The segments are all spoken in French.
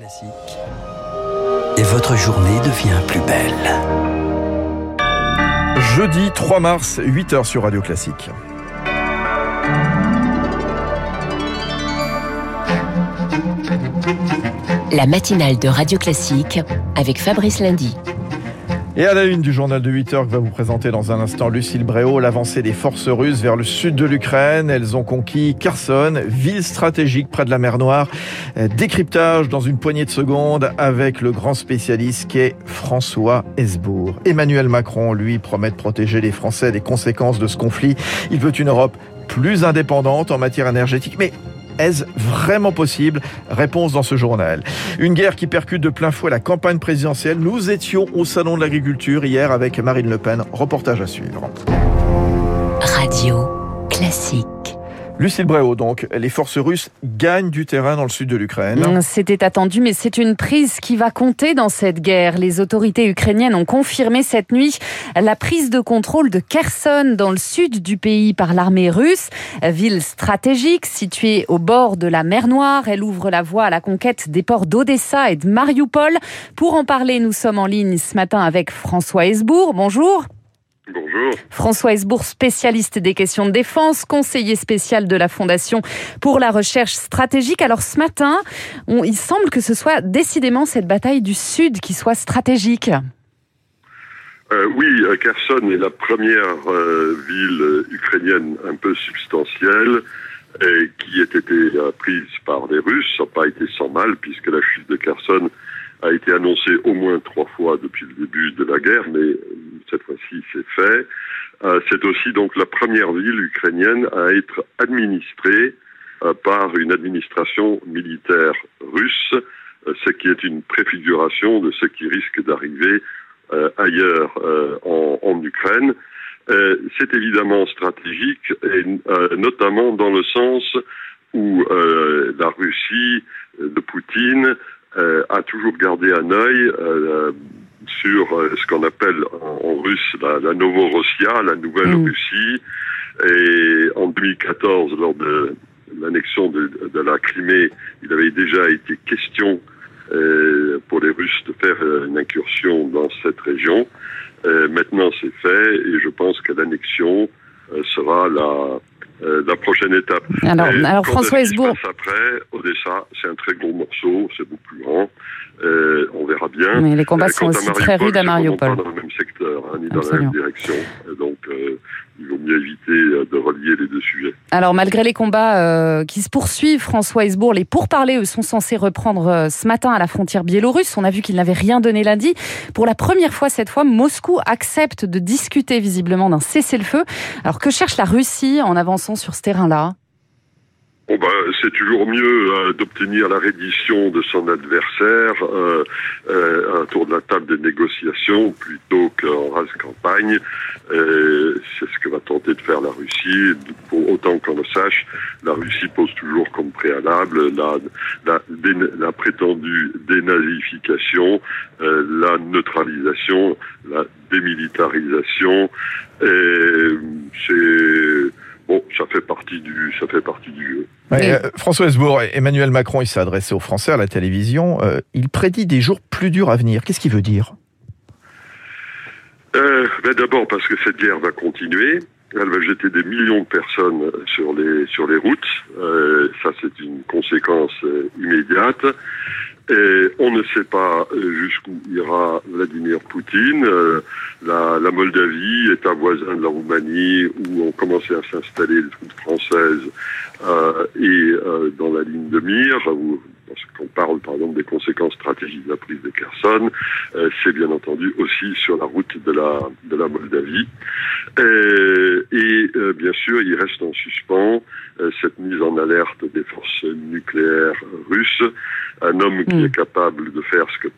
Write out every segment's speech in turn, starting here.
Classique. Et votre journée devient plus belle. Jeudi 3 mars, 8h sur Radio Classique. La matinale de Radio Classique avec Fabrice Lundy. Et à la une du journal de 8 heures que va vous présenter dans un instant Lucille Bréau, l'avancée des forces russes vers le sud de l'Ukraine. Elles ont conquis Kherson, ville stratégique près de la mer Noire. Décryptage dans une poignée de secondes avec le grand spécialiste qui est François Hesbourg. Emmanuel Macron, lui, promet de protéger les Français des conséquences de ce conflit. Il veut une Europe plus indépendante en matière énergétique. Mais est-ce vraiment possible? Réponse dans ce journal. Une guerre qui percute de plein fouet la campagne présidentielle. Nous étions au Salon de l'Agriculture hier avec Marine Le Pen. Reportage à suivre. Radio Classique. Lucille Bréau, donc, les forces russes gagnent du terrain dans le sud de l'Ukraine. C'était attendu, mais c'est une prise qui va compter dans cette guerre. Les autorités ukrainiennes ont confirmé cette nuit la prise de contrôle de Kherson dans le sud du pays par l'armée russe. Ville stratégique située au bord de la mer Noire. Elle ouvre la voie à la conquête des ports d'Odessa et de Mariupol. Pour en parler, nous sommes en ligne ce matin avec François Hesbourg. Bonjour. Bonjour. François Hesbourg, spécialiste des questions de défense, conseiller spécial de la Fondation pour la recherche stratégique. Alors ce matin, on, il semble que ce soit décidément cette bataille du Sud qui soit stratégique. Euh, oui, Kherson est la première euh, ville ukrainienne un peu substantielle et qui a été euh, prise par les Russes. Ça n'a pas été sans mal puisque la chute de Kherson a été annoncée au moins trois fois depuis le début de la guerre, mais cette fois-ci c'est fait. Euh, c'est aussi donc la première ville ukrainienne à être administrée euh, par une administration militaire russe, euh, ce qui est une préfiguration de ce qui risque d'arriver ailleurs en, en, Ukraine. c'est évidemment stratégique, et notamment dans le sens où la Russie de Poutine a toujours gardé un œil sur ce qu'on appelle en, russe la, la Novorossia, la nouvelle mm. Russie. Et en 2014, lors de l'annexion de, de, la Crimée, il avait déjà été question euh, pour les Russes de faire une incursion dans cette région. Euh, maintenant, c'est fait et je pense que l'annexion euh, sera la, la prochaine étape. Alors, alors François Hesbourg. Après, Odessa, c'est un très gros morceau, c'est beaucoup plus grand. Euh, on verra bien. Mais les combats sont aussi très rudes à Mariupol. Pas dans le même secteur, hein, ni dans la même direction. Donc, euh, il vaut mieux éviter euh, de relier les deux sujets. Alors, malgré les combats euh, qui se poursuivent, François Hesbourg, les pourparlers, eux, sont censés reprendre euh, ce matin à la frontière biélorusse. On a vu qu'ils n'avaient rien donné lundi. Pour la première fois cette fois, Moscou accepte de discuter visiblement d'un cessez-le-feu. Alors, que cherche la Russie en avançant sur ce terrain-là? Bon ben, c'est toujours mieux euh, d'obtenir la reddition de son adversaire euh, euh, autour de la table des négociations plutôt qu'en race campagne. C'est ce que va tenter de faire la Russie. Pour autant qu'on le sache, la Russie pose toujours comme préalable la, la, la prétendue dénazification, euh, la neutralisation, la démilitarisation. C'est bon, ça fait partie du, ça fait partie du jeu. Ouais, euh, François Hesbourg, Emmanuel Macron, il s'est adressé aux Français à la télévision. Euh, il prédit des jours plus durs à venir. Qu'est-ce qu'il veut dire? Euh, ben D'abord parce que cette guerre va continuer. Elle va jeter des millions de personnes sur les sur les routes. Euh, ça, c'est une conséquence euh, immédiate. Et on ne sait pas jusqu'où ira Vladimir Poutine. Euh, la, la, Moldavie est un voisin de la Roumanie où ont commencé à s'installer les troupes françaises euh, et euh, dans la ligne de mire, parce qu'on parle par exemple des conséquences stratégiques de la prise de Kherson, euh, c'est bien entendu aussi sur la route de la, de la Moldavie. Et, et euh, bien sûr, il reste en suspens euh, cette mise en alerte des forces nucléaires russes, un homme qui mm. est capable de faire ce que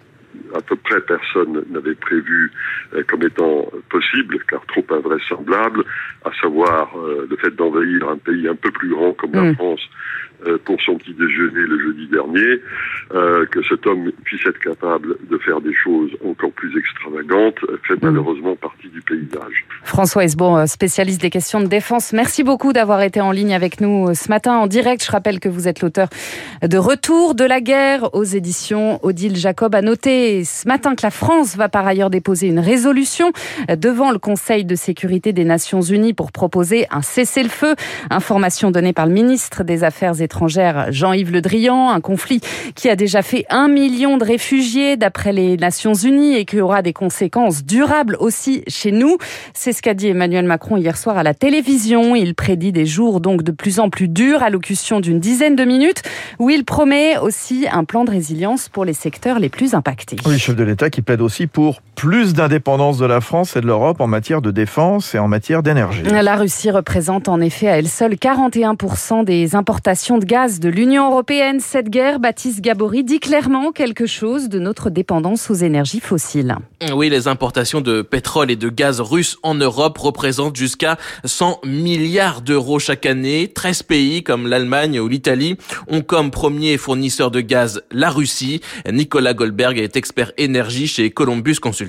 à peu près personne n'avait prévu euh, comme étant possible, car trop invraisemblable, à savoir euh, le fait d'envahir un pays un peu plus grand comme la mm. France euh, pour son petit déjeuner le jeudi dernier, euh, que cet homme puisse être capable de faire des choses encore plus extravagantes fait mm. malheureusement partie du paysage. François Esbon, euh, spécialiste des questions de défense, merci beaucoup d'avoir été en ligne avec nous ce matin en direct. Je rappelle que vous êtes l'auteur de Retour de la guerre aux éditions Odile Jacob. A noté ce matin que la France va par ailleurs déposer une résolution devant le Conseil de sécurité des Nations Unies pour proposer un cessez-le-feu. Information donnée par le ministre des Affaires étrangères Jean-Yves Le Drian, un conflit qui a déjà fait un million de réfugiés d'après les Nations Unies et qui aura des conséquences durables aussi chez nous. C'est ce qu'a dit Emmanuel Macron hier soir à la télévision. Il prédit des jours donc de plus en plus durs, allocution d'une dizaine de minutes, où il promet aussi un plan de résilience pour les secteurs les plus impactés. Oui, chef de l'État qui plaide aussi pour plus d'indépendance de la France et de l'Europe en matière de défense et en matière d'énergie. La Russie représente en effet à elle seule 41% des importations de gaz de l'Union européenne. Cette guerre, Baptiste Gabory, dit clairement quelque chose de notre dépendance aux énergies fossiles. Oui, les importations de pétrole et de gaz russes en Europe représentent jusqu'à 100 milliards d'euros chaque année. 13 pays comme l'Allemagne ou l'Italie ont comme premier fournisseur de gaz la Russie. Nicolas Goldberg est expert énergie chez Columbus Consulting.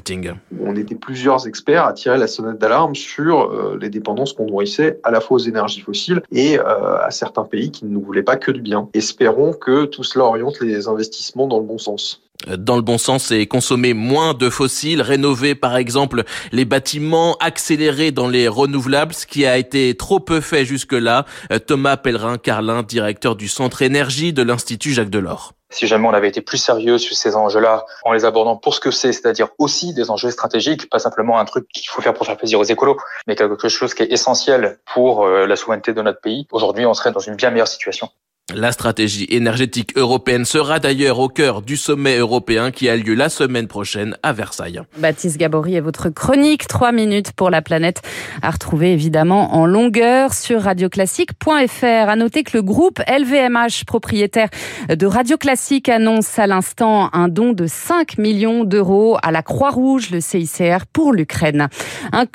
On était plusieurs experts à tirer la sonnette d'alarme sur euh, les dépendances qu'on nourrissait à la fois aux énergies fossiles et euh, à certains pays qui ne nous voulaient pas que du bien. Espérons que tout cela oriente les investissements dans le bon sens dans le bon sens et consommer moins de fossiles, rénover par exemple les bâtiments, accélérer dans les renouvelables, ce qui a été trop peu fait jusque-là. Thomas Pellerin-Carlin, directeur du Centre Énergie de l'Institut Jacques Delors. Si jamais on avait été plus sérieux sur ces enjeux-là, en les abordant pour ce que c'est, c'est-à-dire aussi des enjeux stratégiques, pas simplement un truc qu'il faut faire pour faire plaisir aux écolos, mais quelque chose qui est essentiel pour euh, la souveraineté de notre pays, aujourd'hui on serait dans une bien meilleure situation. La stratégie énergétique européenne sera d'ailleurs au cœur du sommet européen qui a lieu la semaine prochaine à Versailles. Baptiste Gabory et votre chronique 3 minutes pour la planète à retrouver évidemment en longueur sur radioclassique.fr. À noter que le groupe LVMH, propriétaire de Radio Classique, annonce à l'instant un don de 5 millions d'euros à la Croix-Rouge, le CICR, pour l'Ukraine.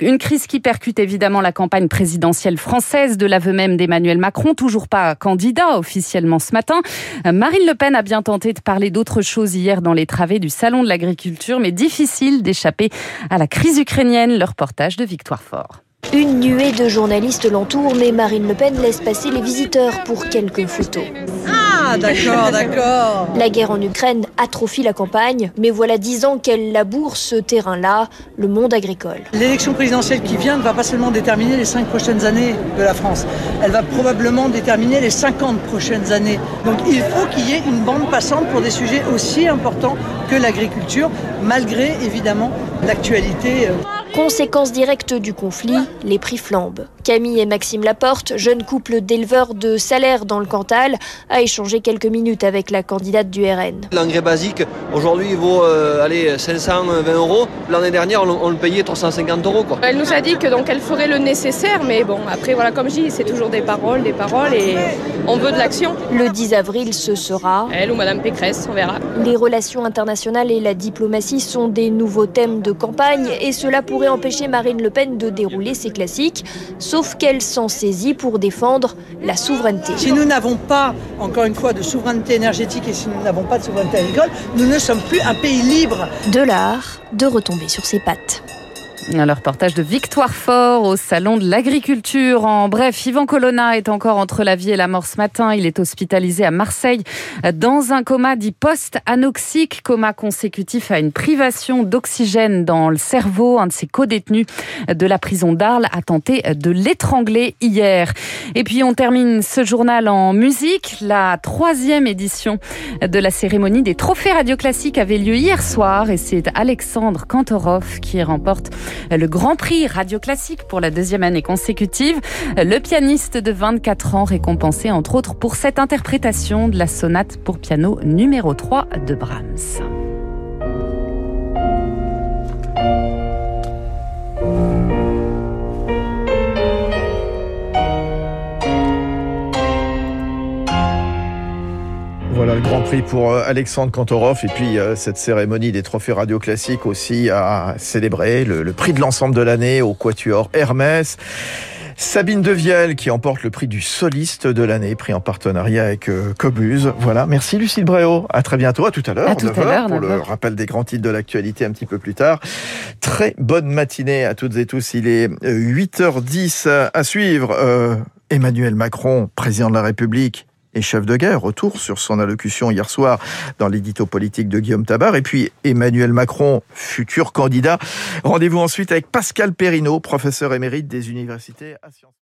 Une crise qui percute évidemment la campagne présidentielle française de l'aveu même d'Emmanuel Macron, toujours pas candidat officiel ce matin. Marine Le Pen a bien tenté de parler d'autre chose hier dans les travées du Salon de l'agriculture, mais difficile d'échapper à la crise ukrainienne. Le reportage de Victoire Fort. Une nuée de journalistes l'entoure, mais Marine Le Pen laisse passer les visiteurs pour quelques photos. Ah, d'accord, d'accord. La guerre en Ukraine atrophie la campagne, mais voilà dix ans qu'elle laboure ce terrain-là, le monde agricole. L'élection présidentielle qui vient ne va pas seulement déterminer les cinq prochaines années de la France, elle va probablement déterminer les 50 prochaines années. Donc il faut qu'il y ait une bande passante pour des sujets aussi importants que l'agriculture, malgré évidemment l'actualité. Conséquence directe du conflit, les prix flambent. Camille et Maxime Laporte, jeune couple d'éleveurs de salaire dans le Cantal, a échangé quelques minutes avec la candidate du RN. L'engrais basique, aujourd'hui, il vaut euh, allez, 520 euros. L'année dernière, on, le payait 350 euros. Quoi. Elle nous a dit que donc elle ferait le nécessaire, mais bon, après, voilà, comme je dis, c'est toujours des paroles, des paroles, et on veut de l'action. Le 10 avril, ce sera... Elle ou Madame Pécresse, on verra. Les relations internationales et la diplomatie sont des nouveaux thèmes de campagne, et cela pourrait empêcher Marine Le Pen de dérouler ses classiques, sauf qu'elle s'en saisit pour défendre la souveraineté. Si nous n'avons pas, encore une fois, de souveraineté énergétique et si nous n'avons pas de souveraineté agricole, nous ne sommes plus un pays libre. De l'art de retomber sur ses pattes. Le reportage de Victoire Fort au Salon de l'Agriculture. En bref, Yvan Colonna est encore entre la vie et la mort ce matin. Il est hospitalisé à Marseille dans un coma dit post-anoxique, coma consécutif à une privation d'oxygène dans le cerveau. Un de ses co-détenus de la prison d'Arles a tenté de l'étrangler hier. Et puis on termine ce journal en musique. La troisième édition de la cérémonie des trophées radio classiques avait lieu hier soir et c'est Alexandre Kantorov qui remporte le Grand Prix Radio Classique pour la deuxième année consécutive. Le pianiste de 24 ans récompensé entre autres pour cette interprétation de la sonate pour piano numéro 3 de Brahms. Prix pour euh, Alexandre Kantorov et puis euh, cette cérémonie des trophées radio classiques aussi à célébrer le, le prix de l'ensemble de l'année au Quatuor Hermès. Sabine Devielle qui emporte le prix du soliste de l'année, pris en partenariat avec euh, Cobuse. Voilà, merci Lucille Bréau. À très bientôt, à tout à l'heure. À tout à l'heure, pour le 9h. rappel des grands titres de l'actualité un petit peu plus tard. Très bonne matinée à toutes et tous. Il est euh, 8h10 à suivre. Euh, Emmanuel Macron, président de la République, chef de guerre, retour sur son allocution hier soir dans l'édito politique de Guillaume Tabar. Et puis Emmanuel Macron, futur candidat. Rendez-vous ensuite avec Pascal Perrineau, professeur émérite des universités à Sciences.